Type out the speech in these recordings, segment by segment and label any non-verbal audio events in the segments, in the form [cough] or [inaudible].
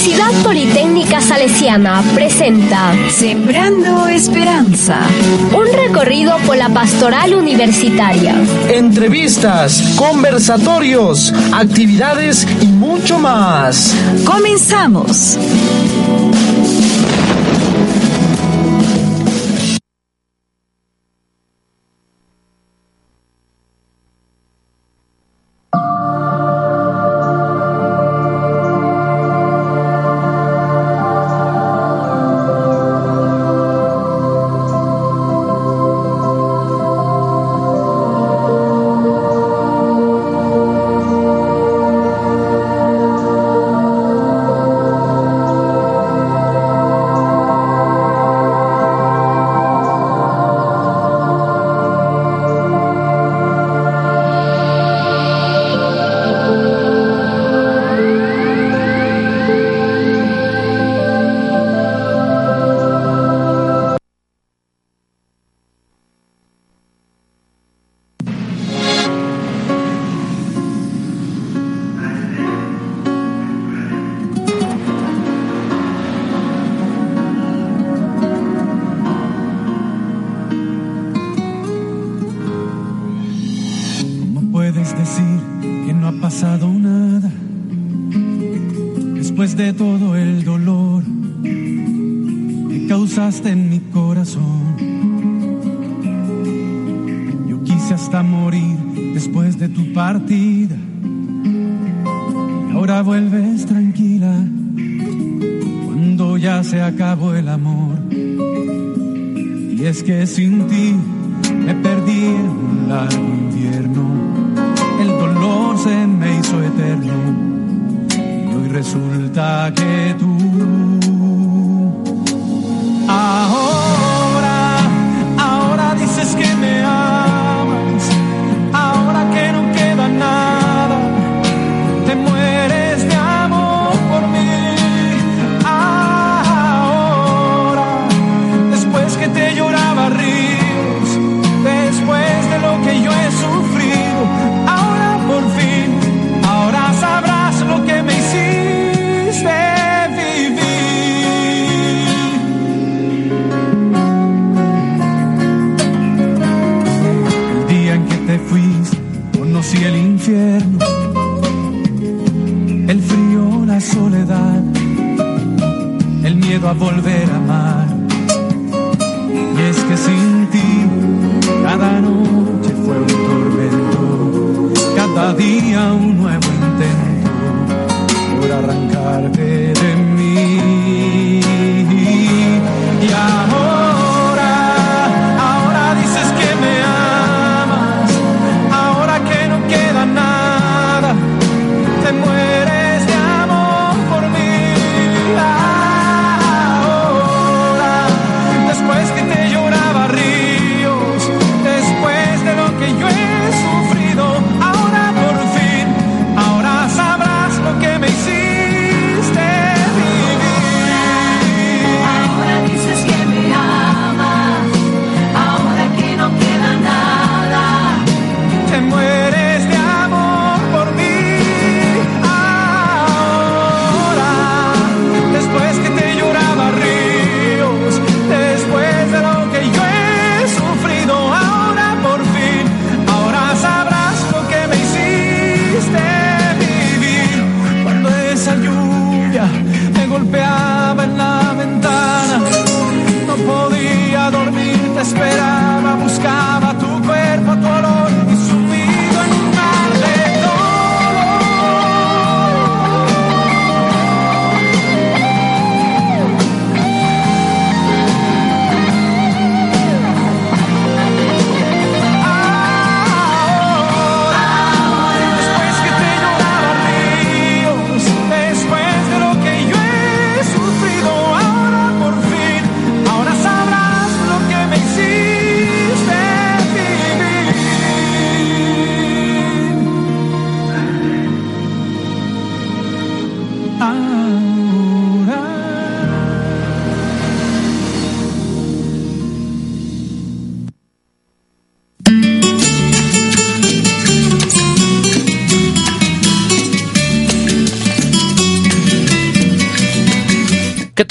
Universidad Politécnica Salesiana presenta Sembrando Esperanza. Un recorrido por la pastoral universitaria. Entrevistas, conversatorios, actividades y mucho más. Comenzamos. Partida. Y ahora vuelves tranquila cuando ya se acabó el amor. Y es que sin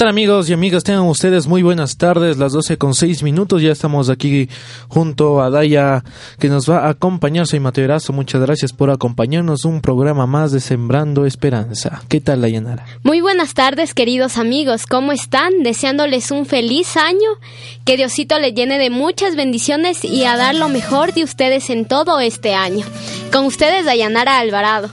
tal amigos y amigas? Tengan ustedes muy buenas tardes, las 12 con 6 minutos, ya estamos aquí junto a Daya que nos va a acompañar, soy Mateo Erazo, muchas gracias por acompañarnos un programa más de Sembrando Esperanza. ¿Qué tal Dayanara? Muy buenas tardes queridos amigos, ¿cómo están? Deseándoles un feliz año, que Diosito les llene de muchas bendiciones y a dar lo mejor de ustedes en todo este año. Con ustedes Dayanara Alvarado.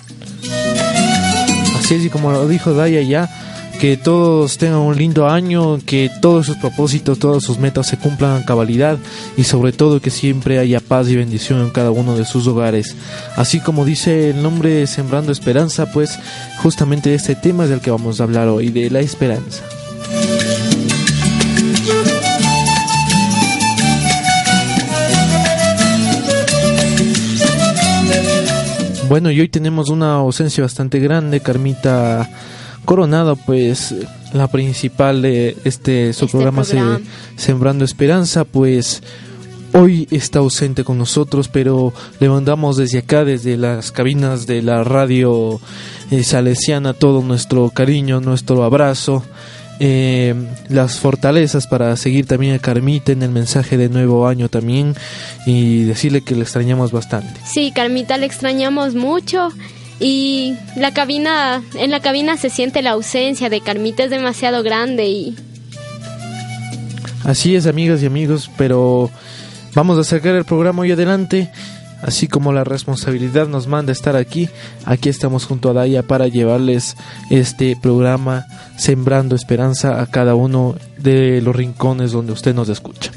Así es y como lo dijo Daya ya, que todos tengan un lindo año, que todos sus propósitos, todas sus metas se cumplan a cabalidad y sobre todo que siempre haya paz y bendición en cada uno de sus hogares. Así como dice el nombre Sembrando Esperanza, pues justamente este tema es del que vamos a hablar hoy, de la esperanza. Bueno, y hoy tenemos una ausencia bastante grande, Carmita Coronado, pues la principal de este su Este programa, se-. Sembrando Esperanza, pues hoy está ausente con nosotros, pero le mandamos desde acá, desde las cabinas de la radio eh, salesiana, todo nuestro cariño, nuestro abrazo, eh, las fortalezas para seguir también a Carmita en el mensaje de nuevo año también y decirle que le extrañamos bastante. Sí, Carmita, le extrañamos mucho y la cabina, en la cabina se siente la ausencia de Carmita, es demasiado grande y Así es, amigas y amigos, pero vamos a sacar el programa hoy adelante. Así como la responsabilidad nos manda estar aquí, aquí estamos junto a Daya para llevarles este programa Sembrando Esperanza a cada uno de los rincones donde usted nos escucha.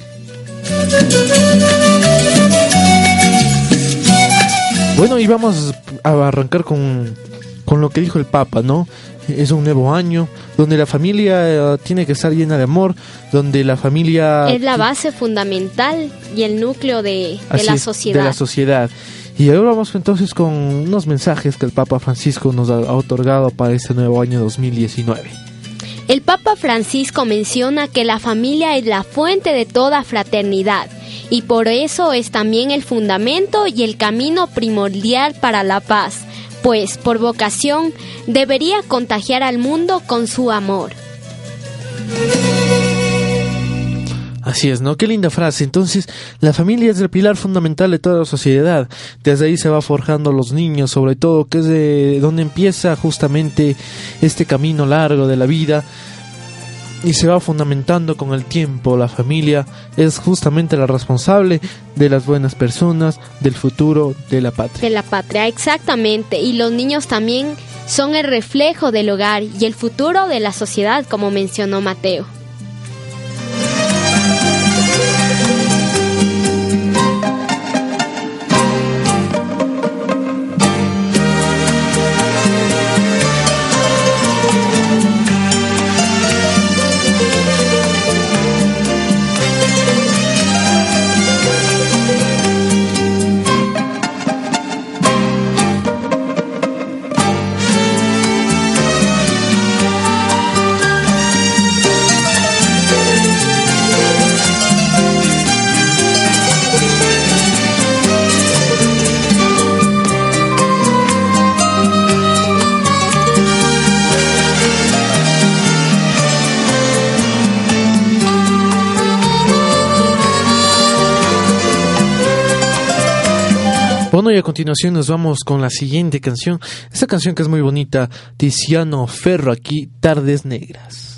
Bueno, y vamos a arrancar con, con lo que dijo el Papa, ¿no? Es un nuevo año donde la familia eh, tiene que estar llena de amor, donde la familia... es la base fundamental y el núcleo de, de la es, sociedad. de la sociedad. Y ahora vamos entonces con unos mensajes que el Papa Francisco nos ha ha otorgado para este nuevo año 2019. El Papa Francisco menciona que la familia es la fuente de toda fraternidad y por eso es también el fundamento y el camino primordial para la paz, pues por vocación debería contagiar al mundo con su amor. Así es, ¿no? Qué linda frase. Entonces, la familia es el pilar fundamental de toda la sociedad. Desde ahí se va forjando los niños, sobre todo, que es de donde empieza justamente este camino largo de la vida. Y se va fundamentando con el tiempo. La familia es justamente la responsable de las buenas personas, del futuro de la patria. De la patria, exactamente. Y los niños también son el reflejo del hogar y el futuro de la sociedad, como mencionó Mateo. Continuación nos vamos con la siguiente canción. Esta canción que es muy bonita, Tiziano Ferro aquí, Tardes Negras.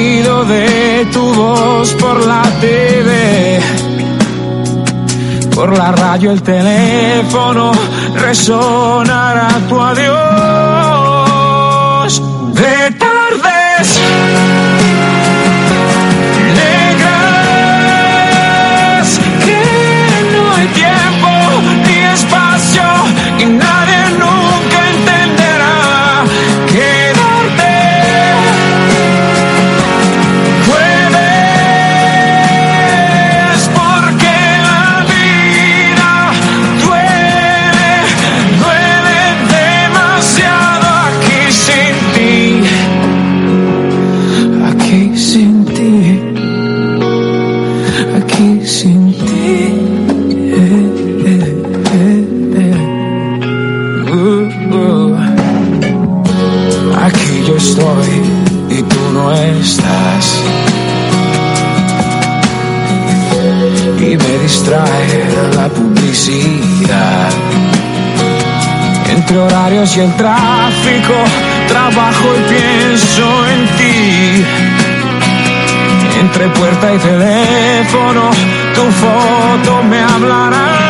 De tu voz por la TV, Por la radio el teléfono resonará tu adiós. De tardes y el tráfico, trabajo y pienso en ti. Entre puerta y teléfono, tu foto me hablará.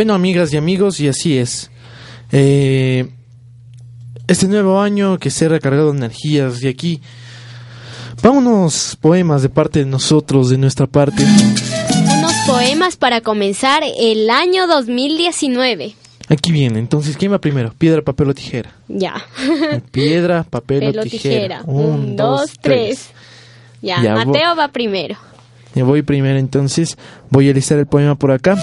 Bueno, amigas y amigos, y así es. Eh, este nuevo año que sea recargado de energías y aquí van unos poemas de parte de nosotros, de nuestra parte. Unos poemas para comenzar el año 2019. Aquí viene, entonces, ¿quién va primero? Piedra, papel o tijera. Ya. [laughs] Piedra, papel Pelo, o tijera. tijera. Un, dos, tres. Ya, Ya, Mateo va primero. Yo voy primero, entonces voy a listar el poema por acá.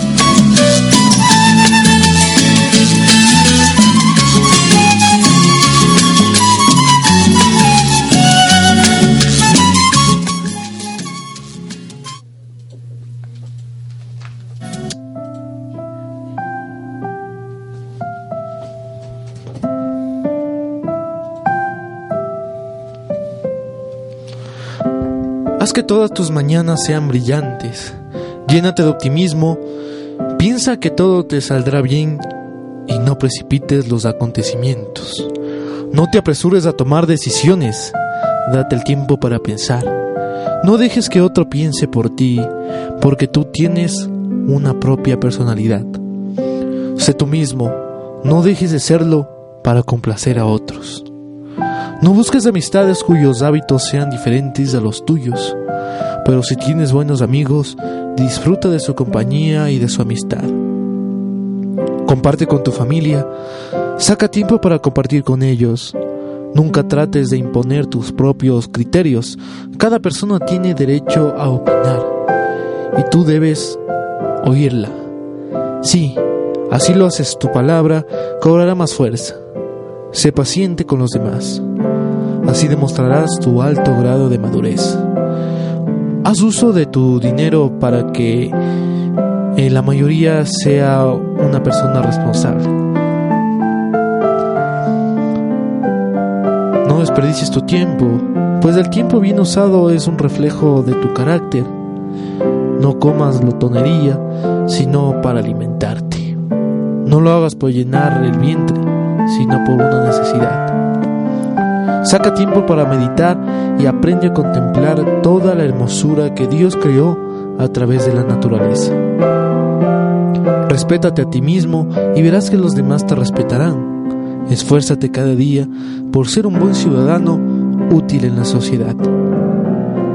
Haz que todas tus mañanas sean brillantes. Llénate de optimismo. Piensa que todo te saldrá bien y no precipites los acontecimientos. No te apresures a tomar decisiones. Date el tiempo para pensar. No dejes que otro piense por ti, porque tú tienes una propia personalidad. Sé tú mismo. No dejes de serlo para complacer a otros. No busques amistades cuyos hábitos sean diferentes a los tuyos, pero si tienes buenos amigos, disfruta de su compañía y de su amistad. Comparte con tu familia, saca tiempo para compartir con ellos. Nunca trates de imponer tus propios criterios. Cada persona tiene derecho a opinar y tú debes oírla. Sí, así lo haces, tu palabra cobrará más fuerza. Sé paciente con los demás. Así demostrarás tu alto grado de madurez. Haz uso de tu dinero para que eh, la mayoría sea una persona responsable. No desperdicies tu tiempo, pues el tiempo bien usado es un reflejo de tu carácter. No comas lotonería, sino para alimentarte. No lo hagas por llenar el vientre, sino por una necesidad. Saca tiempo para meditar y aprende a contemplar toda la hermosura que Dios creó a través de la naturaleza. Respétate a ti mismo y verás que los demás te respetarán. Esfuérzate cada día por ser un buen ciudadano útil en la sociedad.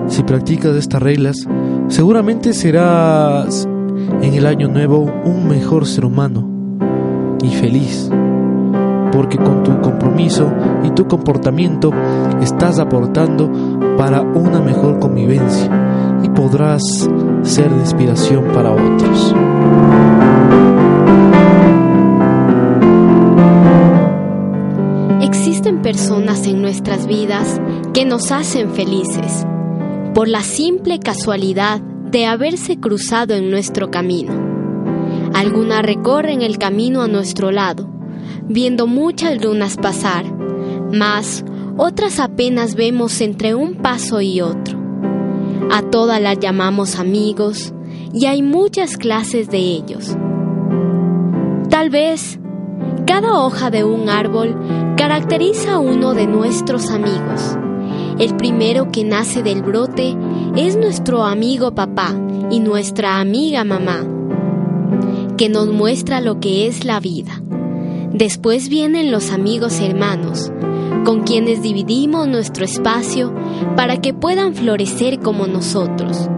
Si practicas estas reglas, seguramente serás en el año nuevo un mejor ser humano y feliz porque con tu compromiso y tu comportamiento estás aportando para una mejor convivencia podrás ser de inspiración para otros. Existen personas en nuestras vidas que nos hacen felices por la simple casualidad de haberse cruzado en nuestro camino. Algunas recorren el camino a nuestro lado, viendo muchas lunas pasar, mas otras apenas vemos entre un paso y otro. A todas las llamamos amigos y hay muchas clases de ellos. Tal vez cada hoja de un árbol caracteriza a uno de nuestros amigos. El primero que nace del brote es nuestro amigo papá y nuestra amiga mamá, que nos muestra lo que es la vida. Después vienen los amigos hermanos, con quienes dividimos nuestro espacio para que puedan florecer como nosotros.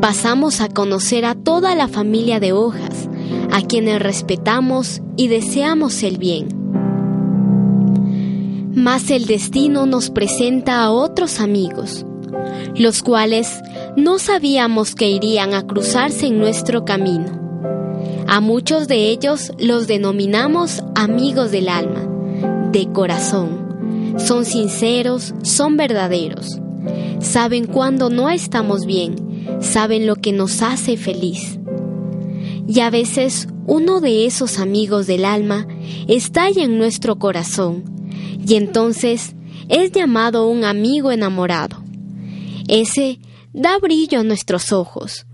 Pasamos a conocer a toda la familia de hojas, a quienes respetamos y deseamos el bien. Mas el destino nos presenta a otros amigos, los cuales no sabíamos que irían a cruzarse en nuestro camino. A muchos de ellos los denominamos amigos del alma, de corazón. Son sinceros, son verdaderos. Saben cuando no estamos bien, saben lo que nos hace feliz. Y a veces uno de esos amigos del alma estalla en nuestro corazón y entonces es llamado un amigo enamorado. Ese da brillo a nuestros ojos,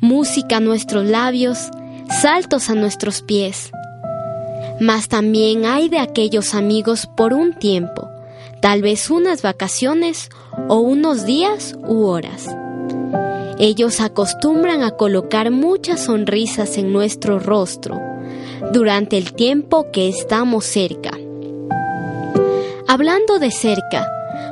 música a nuestros labios, saltos a nuestros pies. Mas también hay de aquellos amigos por un tiempo, tal vez unas vacaciones o unos días u horas. Ellos acostumbran a colocar muchas sonrisas en nuestro rostro durante el tiempo que estamos cerca. Hablando de cerca,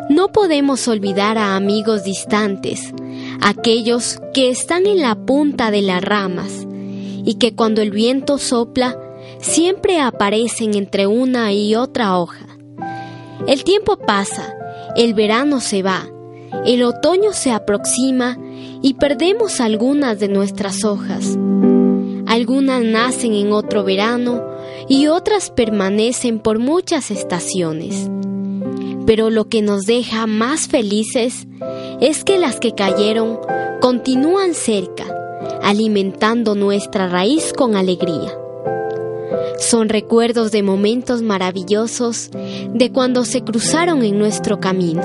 no podemos olvidar a amigos distantes, aquellos que están en la punta de las ramas y que cuando el viento sopla siempre aparecen entre una y otra hoja. El tiempo pasa, el verano se va, el otoño se aproxima y perdemos algunas de nuestras hojas. Algunas nacen en otro verano y otras permanecen por muchas estaciones. Pero lo que nos deja más felices es que las que cayeron continúan cerca, alimentando nuestra raíz con alegría. Son recuerdos de momentos maravillosos de cuando se cruzaron en nuestro camino.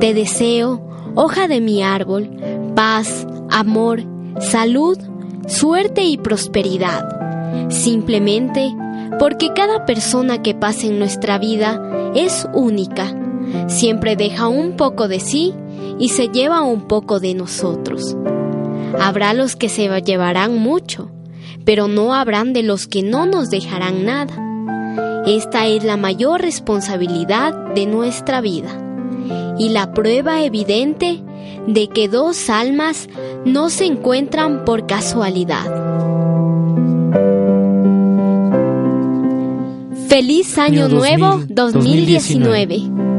Te deseo, hoja de mi árbol, paz, amor, salud, suerte y prosperidad. Simplemente porque cada persona que pasa en nuestra vida es única. Siempre deja un poco de sí y se lleva un poco de nosotros. Habrá los que se llevarán mucho, pero no habrán de los que no nos dejarán nada. Esta es la mayor responsabilidad de nuestra vida y la prueba evidente de que dos almas no se encuentran por casualidad. Feliz Año Nuevo 2019. 2019.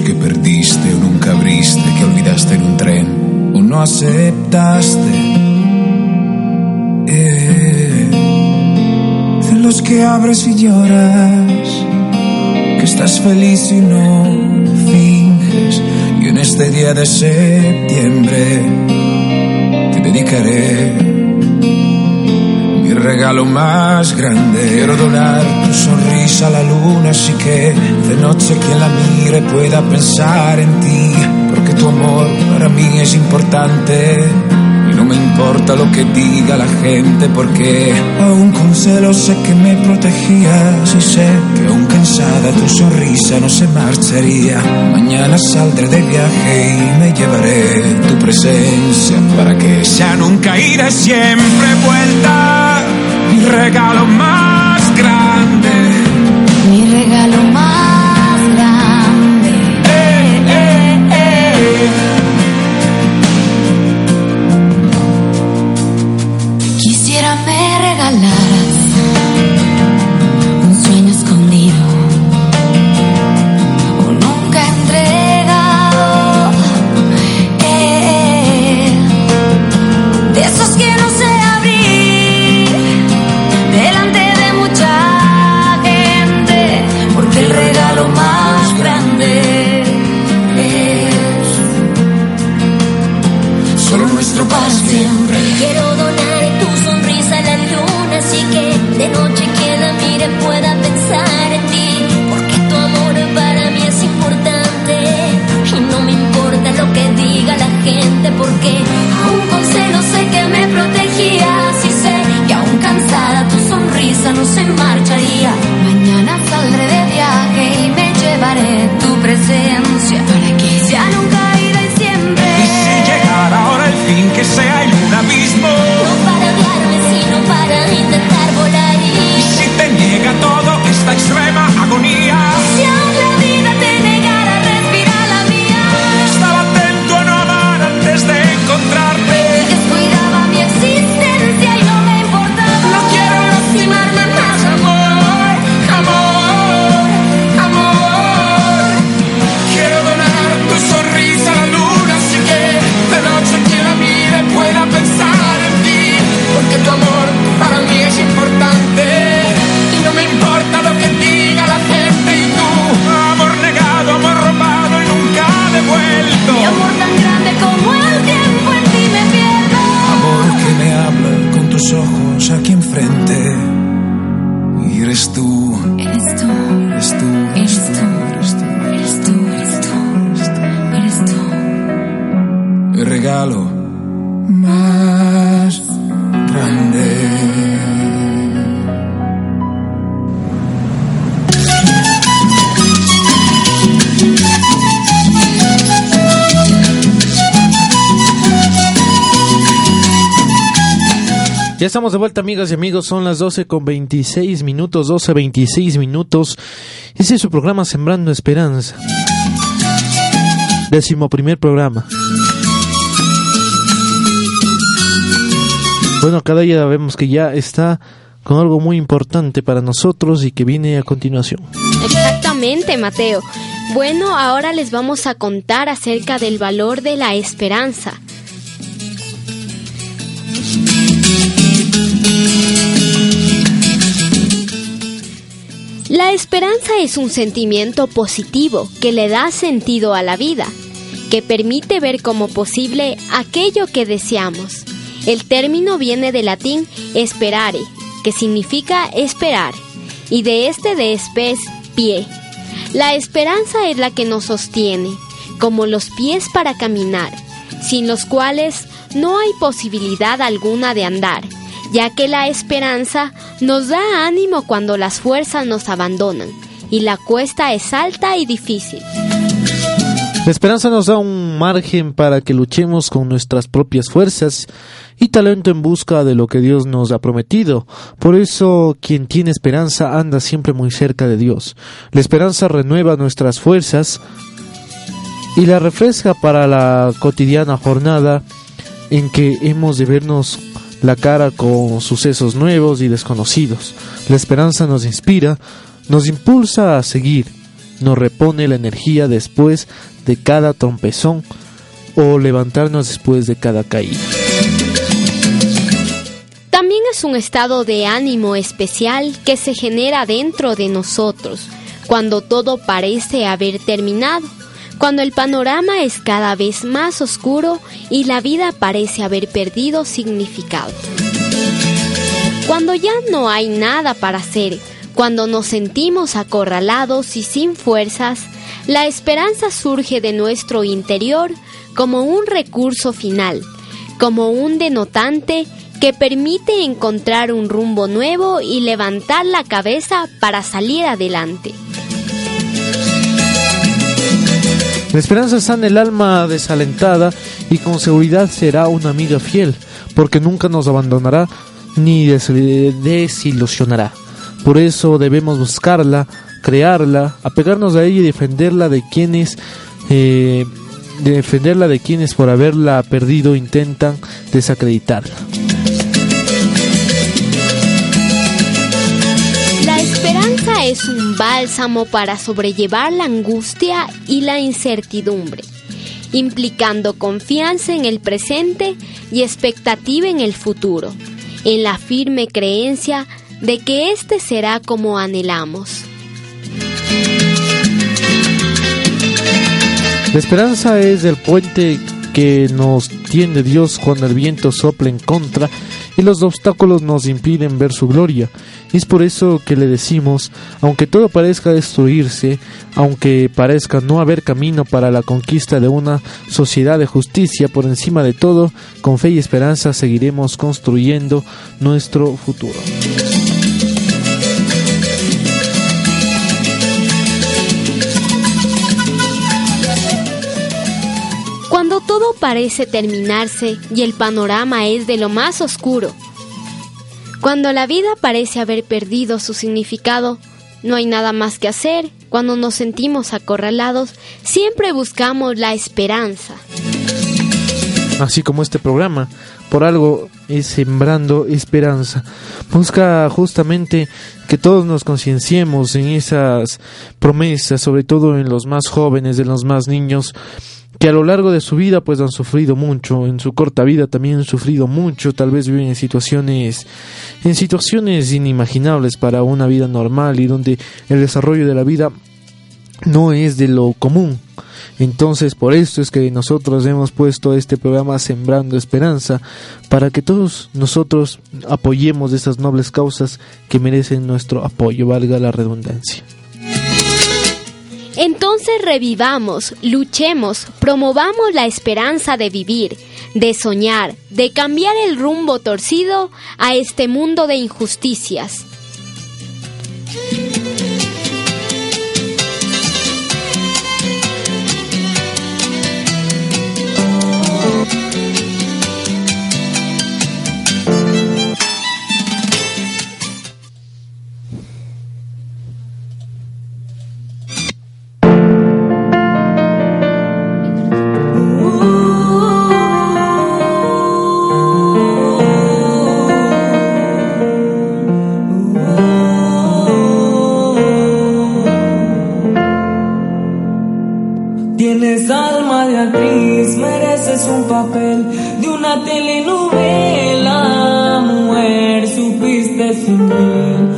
Que perdiste o nunca abriste, que olvidaste en un tren o no aceptaste. Eh, de los que abres y lloras que estás feliz y no finges. Y en este día de septiembre te dedicaré regalo más grande. Quiero donar tu sonrisa a la luna, así que de noche quien la mire pueda pensar en ti, porque tu amor para mí es importante. Y no me importa lo que diga la gente porque aún con celos sé que me protegías y sé que aún cansada tu sonrisa no se marcharía. Mañana saldré de viaje y me llevaré tu presencia para que sea nunca ida siempre vuelta. Regalo más grande. Estamos de vuelta, amigas y amigos. Son las 12 con 26 minutos, 12, 26 minutos. Ese es su programa Sembrando Esperanza. Décimo primer programa. Bueno, cada día vemos que ya está con algo muy importante para nosotros y que viene a continuación. Exactamente, Mateo. Bueno, ahora les vamos a contar acerca del valor de la esperanza. La esperanza es un sentimiento positivo que le da sentido a la vida, que permite ver como posible aquello que deseamos. El término viene del latín esperare, que significa esperar, y de este de espes pie. La esperanza es la que nos sostiene, como los pies para caminar, sin los cuales no hay posibilidad alguna de andar, ya que la esperanza nos da ánimo cuando las fuerzas nos abandonan, y la cuesta es alta y difícil. La esperanza nos da un margen para que luchemos con nuestras propias fuerzas y talento en busca de lo que Dios nos ha prometido. Por eso quien tiene esperanza anda siempre muy cerca de Dios. La esperanza renueva nuestras fuerzas y la refresca para la cotidiana jornada en que hemos de vernos la cara con sucesos nuevos y desconocidos. La esperanza nos inspira, nos impulsa a seguir, nos repone la energía después de cada trompezón o levantarnos después de cada caída. También es un estado de ánimo especial que se genera dentro de nosotros cuando todo parece haber terminado, cuando el panorama es cada vez más oscuro y la vida parece haber perdido significado. Cuando ya no hay nada para hacer, cuando nos sentimos acorralados y sin fuerzas, la esperanza surge de nuestro interior como un recurso final, como un denotante que permite encontrar un rumbo nuevo y levantar la cabeza para salir adelante. La esperanza sana el alma desalentada y con seguridad será una amiga fiel, porque nunca nos abandonará ni des- desilusionará. Por eso debemos buscarla, crearla, apegarnos a ella y defenderla de quienes eh, defenderla de quienes por haberla perdido intentan desacreditarla. Es un bálsamo para sobrellevar la angustia y la incertidumbre, implicando confianza en el presente y expectativa en el futuro, en la firme creencia de que éste será como anhelamos. La esperanza es el puente que nos tiende Dios cuando el viento sopla en contra y los obstáculos nos impiden ver su gloria. Es por eso que le decimos, aunque todo parezca destruirse, aunque parezca no haber camino para la conquista de una sociedad de justicia, por encima de todo, con fe y esperanza seguiremos construyendo nuestro futuro. Cuando todo parece terminarse y el panorama es de lo más oscuro, cuando la vida parece haber perdido su significado, no hay nada más que hacer, cuando nos sentimos acorralados, siempre buscamos la esperanza. así como este programa, por algo es sembrando esperanza. Busca justamente que todos nos concienciemos en esas promesas, sobre todo en los más jóvenes, en los más niños, que a lo largo de su vida pues han sufrido mucho, en su corta vida también han sufrido mucho, tal vez viven en situaciones en situaciones inimaginables para una vida normal y donde el desarrollo de la vida no es de lo común. Entonces, por esto es que nosotros hemos puesto este programa Sembrando Esperanza, para que todos nosotros apoyemos estas nobles causas que merecen nuestro apoyo, valga la redundancia. Entonces revivamos, luchemos, promovamos la esperanza de vivir, de soñar, de cambiar el rumbo torcido a este mundo de injusticias. mereces un papel de una telenovela, mujer, supiste sin mí.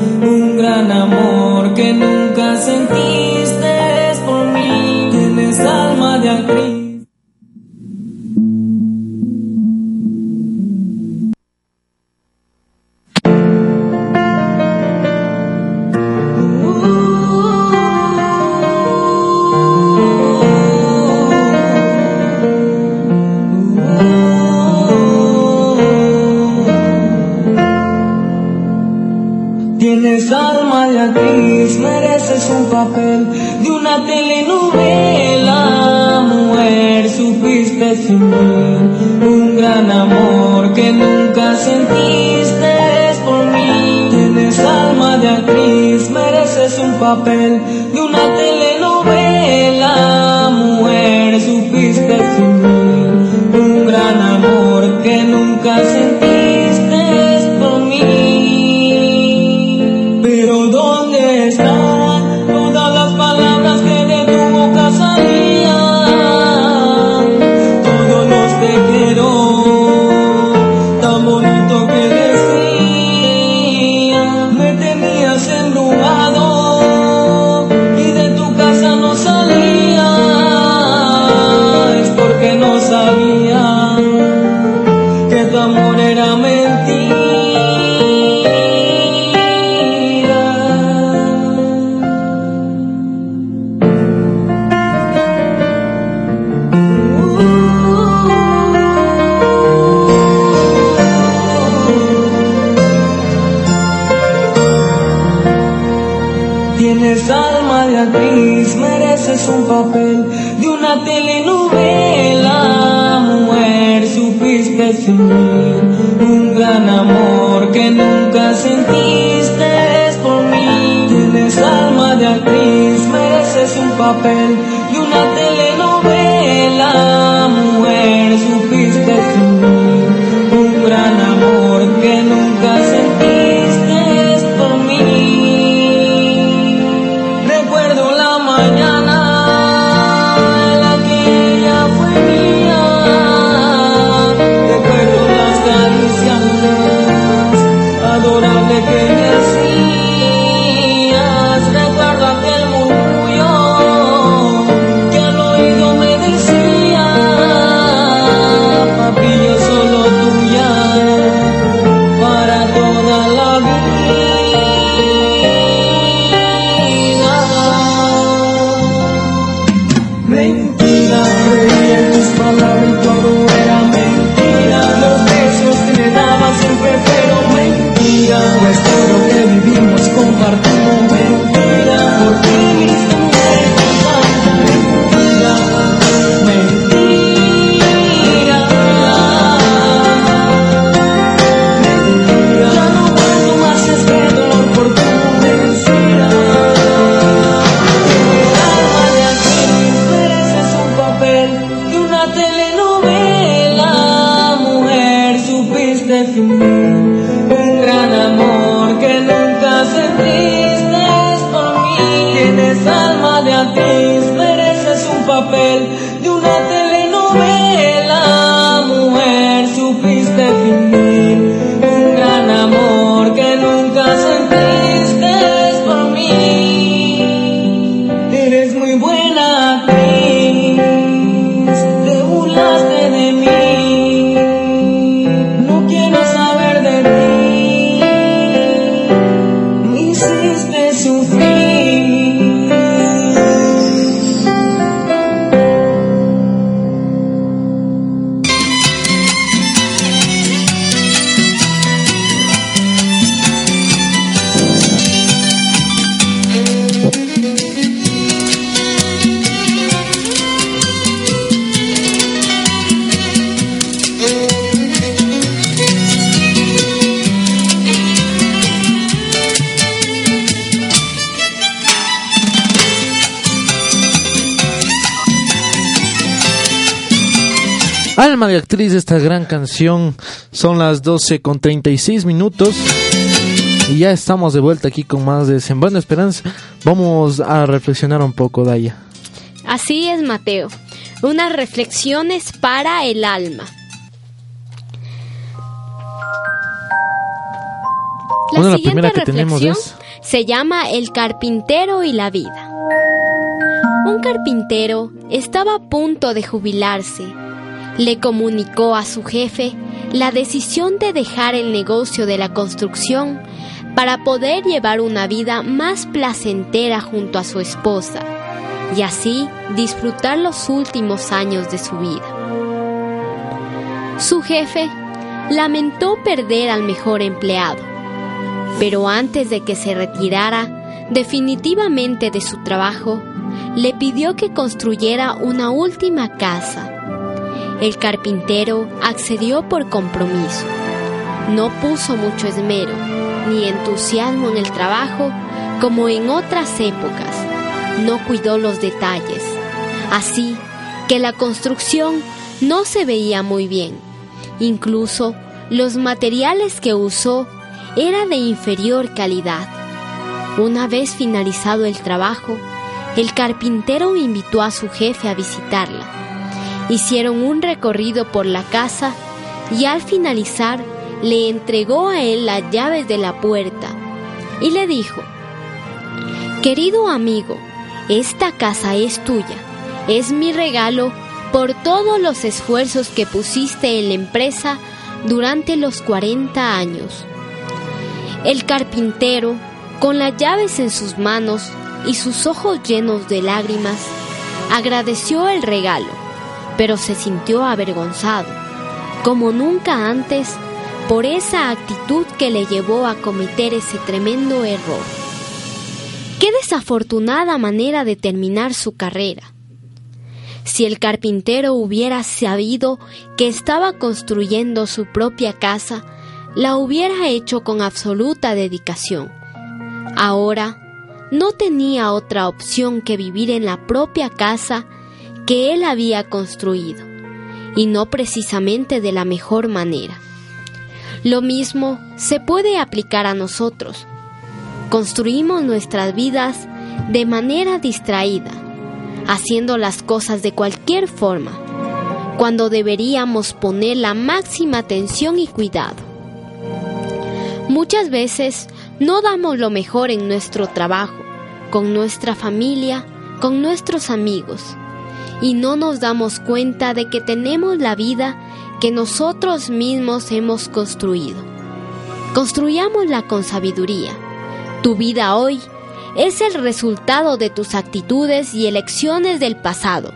es un papel de una telenovela. Mujer, supiste fingir un gran amor que nunca sentiste es por mí. Tienes alma de actriz, mereces un papel you. Actriz de esta gran canción. Son las 12 con 36 minutos. Y ya estamos de vuelta aquí con más de Sembrando Esperanza. Vamos a reflexionar un poco, Daya. Así es, Mateo. Unas reflexiones para el alma. La Bueno, la siguiente primera que tenemos reflexión se llama El carpintero y la vida. Un carpintero estaba a punto de jubilarse. Le comunicó a su jefe la decisión de dejar el negocio de la construcción para poder llevar una vida más placentera junto a su esposa y así disfrutar los últimos años de su vida. Su jefe lamentó perder al mejor empleado, pero antes de que se retirara definitivamente de su trabajo, le pidió que construyera una última casa. El carpintero accedió por compromiso. No puso mucho esmero ni entusiasmo en el trabajo como en otras épocas. No cuidó los detalles. Así que la construcción no se veía muy bien. Incluso los materiales que usó eran de inferior calidad. Una vez finalizado el trabajo, el carpintero invitó a su jefe a visitarla. Hicieron un recorrido por la casa y al finalizar le entregó a él las llaves de la puerta y le dijo, Querido amigo, esta casa es tuya, es mi regalo por todos los esfuerzos que pusiste en la empresa durante los 40 años. El carpintero, con las llaves en sus manos y sus ojos llenos de lágrimas, agradeció el regalo, pero se sintió avergonzado, como nunca antes, por esa actitud que le llevó a cometer ese tremendo error. Qué desafortunada manera de terminar su carrera. Si el carpintero hubiera sabido que estaba construyendo su propia casa, la hubiera hecho con absoluta dedicación. Ahora, no tenía otra opción que vivir en la propia casa que él había construido, y no precisamente de la mejor manera. Lo mismo se puede aplicar a nosotros. Construimos nuestras vidas de manera distraída, haciendo las cosas de cualquier forma, cuando deberíamos poner la máxima atención y cuidado. Muchas veces no damos lo mejor en nuestro trabajo, con nuestra familia, con nuestros amigos, y no nos damos cuenta de que tenemos la vida que nosotros mismos hemos construido. Construyámosla con sabiduría. Tu vida hoy es el resultado de tus actitudes y elecciones del pasado.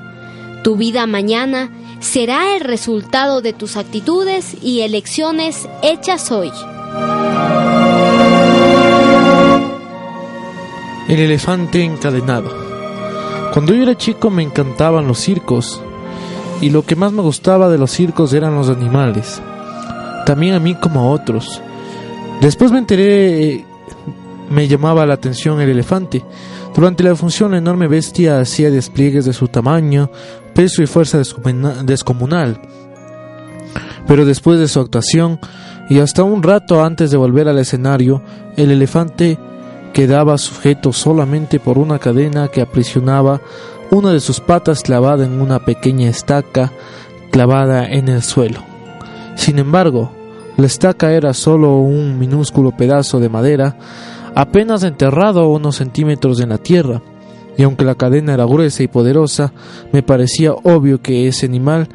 Tu vida mañana será el resultado de tus actitudes y elecciones hechas hoy. El elefante encadenado. Cuando yo era chico me encantaban los circos y lo que más me gustaba de los circos eran los animales, también a mí como a otros. Después me enteré, me llamaba la atención el elefante. Durante la función la enorme bestia hacía despliegues de su tamaño, peso y fuerza descomuna- descomunal. Pero después de su actuación, y hasta un rato antes de volver al escenario, el elefante quedaba sujeto solamente por una cadena que aprisionaba una de sus patas clavada en una pequeña estaca clavada en el suelo. Sin embargo, la estaca era solo un minúsculo pedazo de madera, apenas enterrado unos centímetros en la tierra, y aunque la cadena era gruesa y poderosa, me parecía obvio que ese animal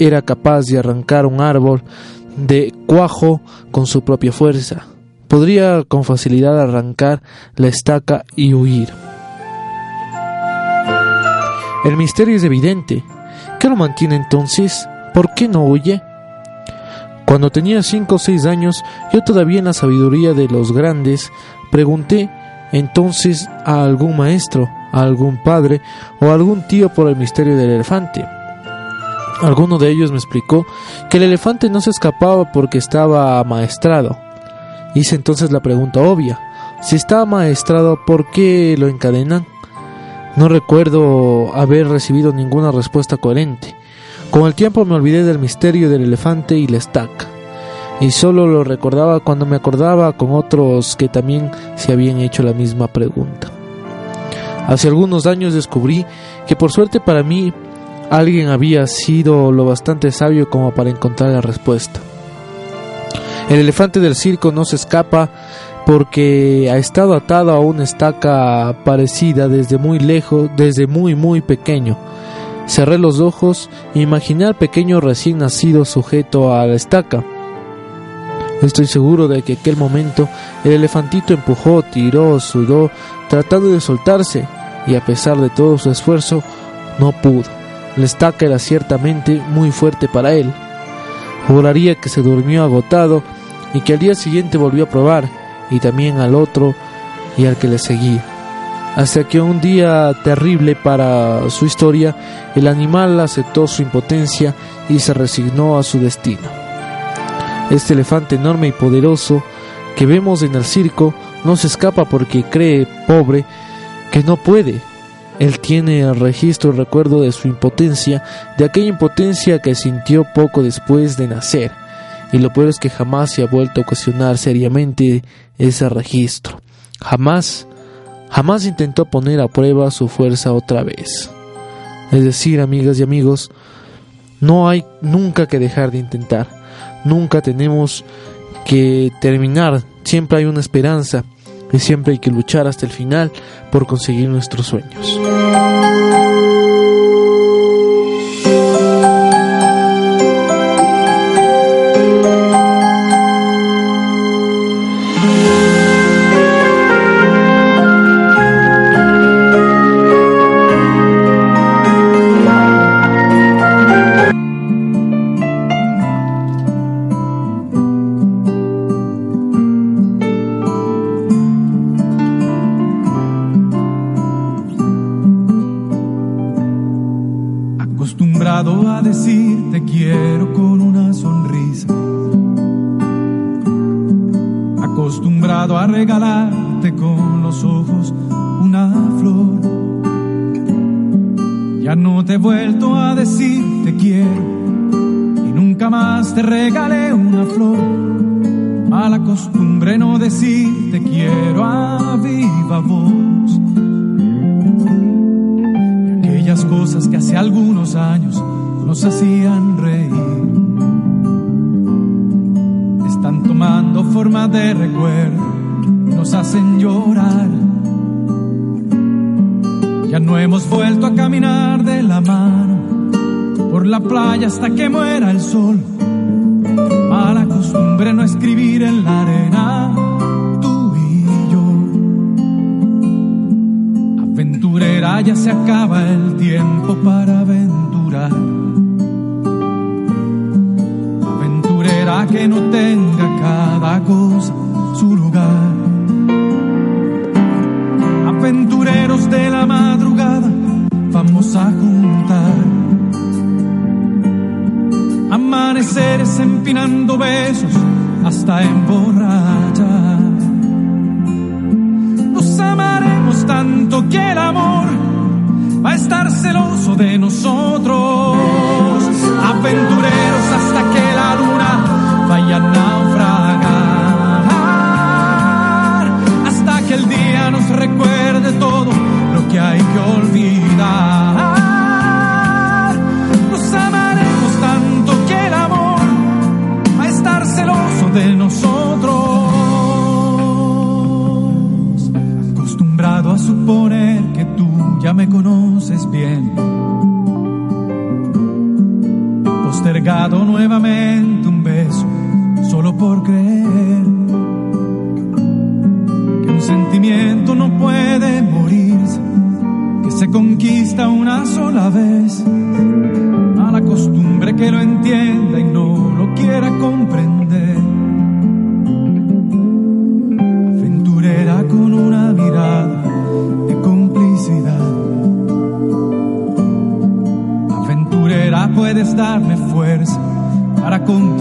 era capaz de arrancar un árbol de cuajo con su propia fuerza. Podría con facilidad arrancar la estaca y huir. El misterio es evidente. ¿Qué lo mantiene entonces? ¿Por qué no huye? Cuando tenía cinco o seis años, yo todavía en la sabiduría de los grandes, pregunté entonces a algún maestro, a algún padre o a algún tío por el misterio del elefante. Alguno de ellos me explicó que el elefante no se escapaba porque estaba amaestrado. Hice entonces la pregunta obvia. Si está amaestrado, ¿por qué lo encadenan? No recuerdo haber recibido ninguna respuesta coherente. Con el tiempo me olvidé del misterio del elefante y la estaca, y solo lo recordaba cuando me acordaba con otros que también se habían hecho la misma pregunta. Hace algunos años descubrí que por suerte para mí alguien había sido lo bastante sabio como para encontrar la respuesta. El elefante del circo no se escapa porque ha estado atado a una estaca parecida desde muy lejos, desde muy muy pequeño. Cerré los ojos e imaginé al pequeño recién nacido sujeto a la estaca. Estoy seguro de que aquel momento el elefantito empujó, tiró, sudó, tratando de soltarse, y a pesar de todo su esfuerzo, no pudo. La estaca era ciertamente muy fuerte para él. Juraría que se durmió agotado y que al día siguiente volvió a probar, y también al otro y al que le seguía. Hasta que un día terrible para su historia, el animal aceptó su impotencia y se resignó a su destino. Este elefante enorme y poderoso que vemos en el circo no se escapa porque cree, pobre, que no puede. Él tiene el registro y recuerdo de su impotencia, de aquella impotencia que sintió poco después de nacer y lo peor es que jamás se ha vuelto a ocasionar seriamente ese registro. Jamás, jamás intentó poner a prueba su fuerza otra vez. Es decir, amigas y amigos, no hay nunca que dejar de intentar. Nunca tenemos que terminar. Siempre hay una esperanza y siempre hay que luchar hasta el final por conseguir nuestros sueños. Flor. Mala costumbre no decir te quiero a viva voz. Aquellas cosas que hace algunos años nos hacían reír están tomando forma de recuerdo, nos hacen llorar. Ya no hemos vuelto a caminar de la mano por la playa hasta que muera el sol. No escribir en la arena, tú y yo. Aventurera ya se acaba el tiempo para aventurar. Aventurera que no tenga cada cosa su lugar. Aventureros de la madrugada, vamos a juntar. Amaneceres empinando besos hasta emborrachar. Nos amaremos tanto que el amor va a estar celoso de nosotros. Aventureros hasta que la luna vaya a naufragar. Hasta que el día nos recuerde todo lo que hay que olvidar. De nosotros. Acostumbrado a suponer que tú ya me conoces bien. Postergado nuevamente un beso solo por creer que un sentimiento no puede morirse, que se conquista una sola vez. A la costumbre que lo entienda y no lo quiera comprender. Puedes darme fuerza para continuar.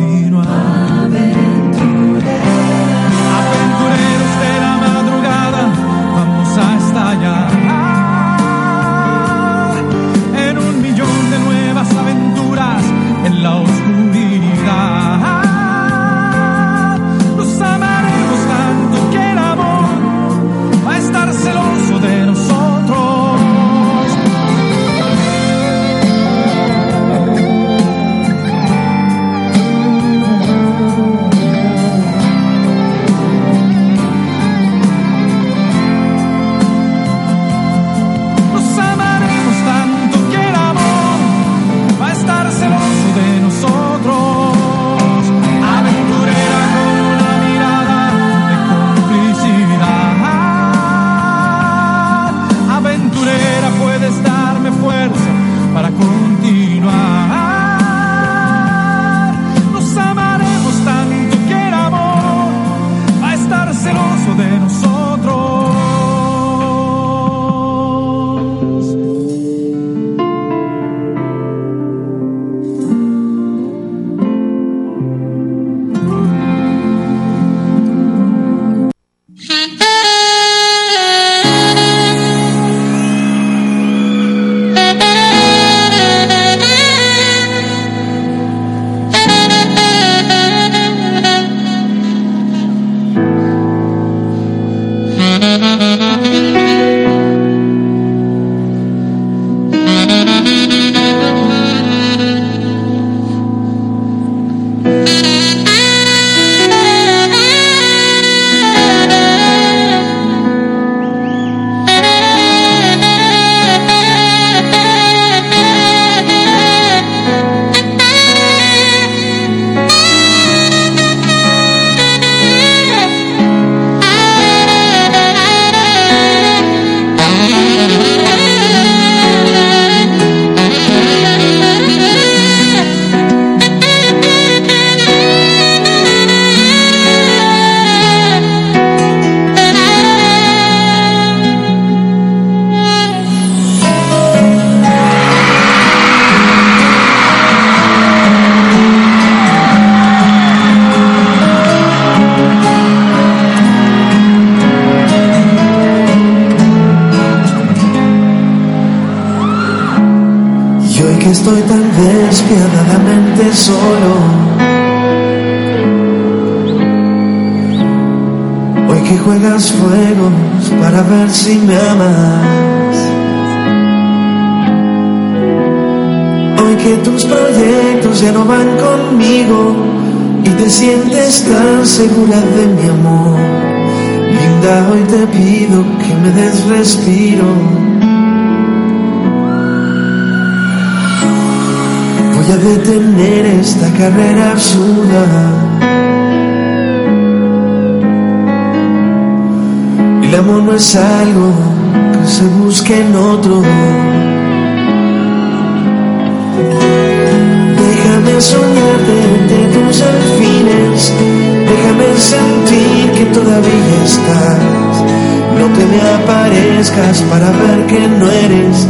Segura de mi amor. Linda, hoy te pido que me des respiro. Voy a detener esta carrera absurda. El amor no es algo que se busque en otro. Déjame soñarte entre tus alfines. Déjame sentir que todavía estás. No te me aparezcas para ver que no eres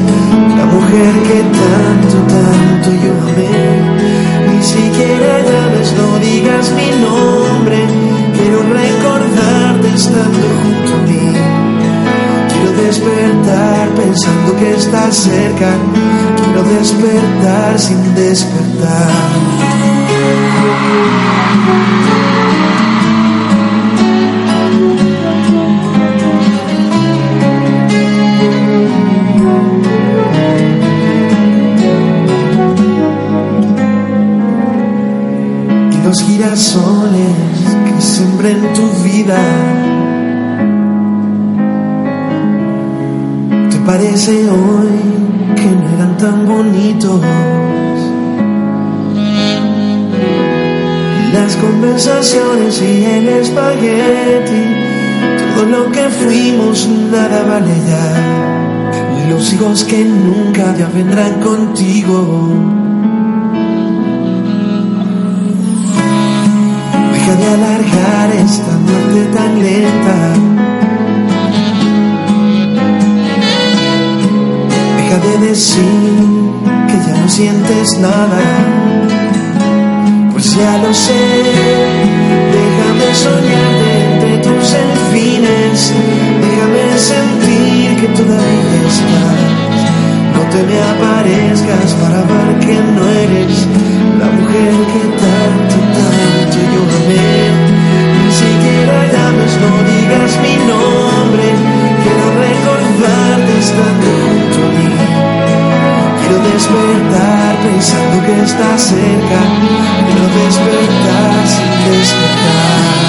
la mujer que tanto, tanto yo amé. Ni siquiera llames, no digas mi nombre. Quiero recordarte estando junto a mí. Quiero despertar pensando que estás cerca. Quiero despertar sin despertar. Girasoles que sembré en tu vida. ¿Te parece hoy que no eran tan bonitos? Las conversaciones y el espagueti, todo lo que fuimos nada vale ya. Los hijos que nunca ya vendrán contigo. Deja de alargar esta muerte tan lenta. Deja de decir que ya no sientes nada. Pues ya lo sé. Déjame soñarte entre tus delfines. Déjame sentir que todavía estás. No te me aparezcas para ver que no eres la mujer que tanto, despertar pensando que estás cerca. Quiero despertar sin despertar.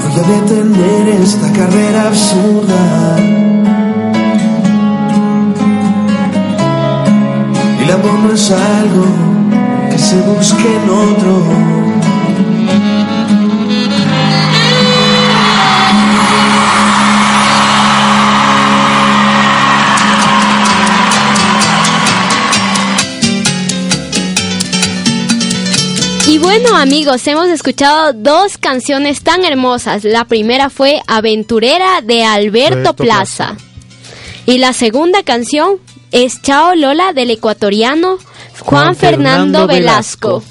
Voy a detener esta carrera absurda. Que se busque en otro. Y bueno amigos, hemos escuchado dos canciones tan hermosas. La primera fue Aventurera de Alberto Alberto Plaza. Y la segunda canción es Chao Lola del ecuatoriano Juan, Fernando Velasco.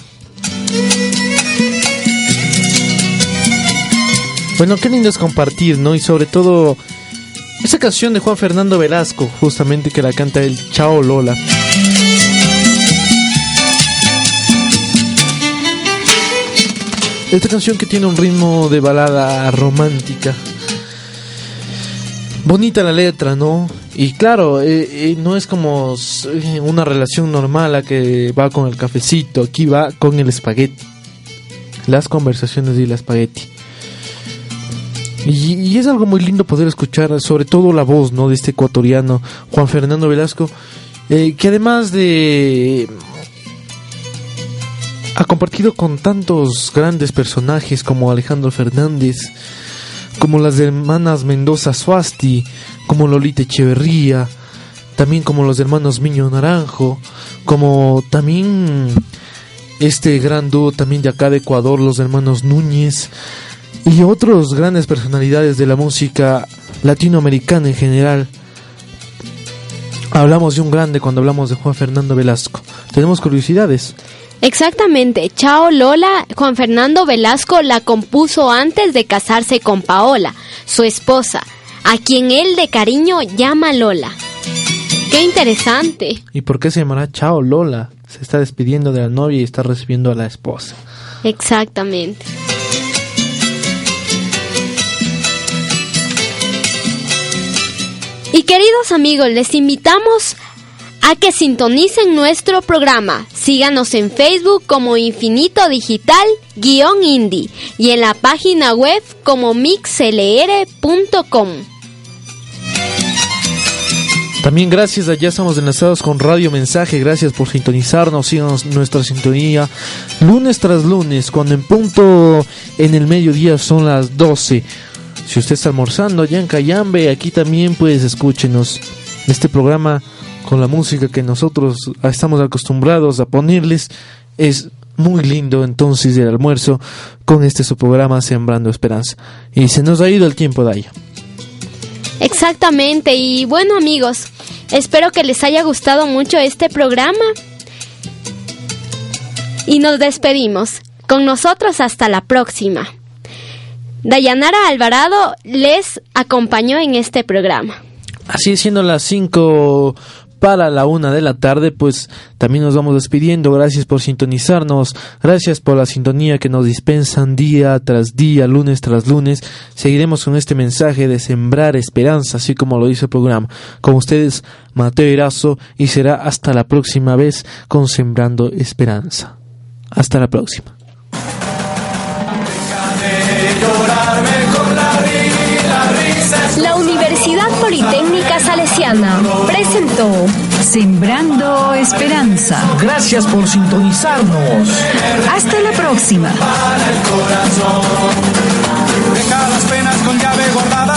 Bueno, qué lindo es compartir, ¿no? Y sobre todo esa canción de Juan Fernando Velasco, justamente que la canta el Chao Lola. Esta canción que tiene un ritmo de balada romántica. Bonita la letra, ¿no? Y claro, eh, eh, no es como eh, una relación normal a que va con el cafecito, aquí va con el espagueti. Las conversaciones y el espagueti. Y, es algo muy lindo poder escuchar, sobre todo la voz, ¿no? De este ecuatoriano, Juan Fernando Velasco, que además de ha compartido con tantos grandes personajes como Alejandro Fernández, como las hermanas Mendoza Suasti, como Lolita Echeverría, también como los hermanos Miño Naranjo, como también este gran dúo también de acá de Ecuador, los hermanos Núñez, y otros grandes personalidades de la música latinoamericana en general. Hablamos de un grande cuando hablamos de Juan Fernando Velasco. Tenemos curiosidades. Exactamente, Chao Lola, Juan Fernando Velasco la compuso antes de casarse con Paola, su esposa, a quien él de cariño llama Lola. ¡Qué interesante! ¿Y por qué se llamará Chao Lola? Se está despidiendo de la novia y está recibiendo a la esposa. Exactamente. Y queridos amigos, les invitamos a que sintonicen nuestro programa. Síganos en Facebook como Infinito Digital-Indie y en la página web como mixlr.com. También gracias, allá estamos enlazados con Radio Mensaje, gracias por sintonizarnos, síganos nuestra sintonía lunes tras lunes, cuando en punto en el mediodía son las 12. Si usted está almorzando allá en Cayambe, aquí también pues escúchenos. Este programa con la música que nosotros estamos acostumbrados a ponerles es muy lindo entonces el almuerzo con este su programa Sembrando Esperanza. Y se nos ha ido el tiempo de ahí. Exactamente, y bueno amigos, espero que les haya gustado mucho este programa. Y nos despedimos. Con nosotros hasta la próxima. Dayanara Alvarado les acompañó en este programa. Así siendo las 5 para la una de la tarde, pues también nos vamos despidiendo. Gracias por sintonizarnos, gracias por la sintonía que nos dispensan día tras día, lunes tras lunes. Seguiremos con este mensaje de sembrar esperanza, así como lo dice el programa. Con ustedes, Mateo Erazo, y será hasta la próxima vez con Sembrando Esperanza. Hasta la próxima. La Universidad Politécnica Presentó Sembrando Esperanza. Gracias por sintonizarnos. Hasta la próxima. Deja las penas con llave guardada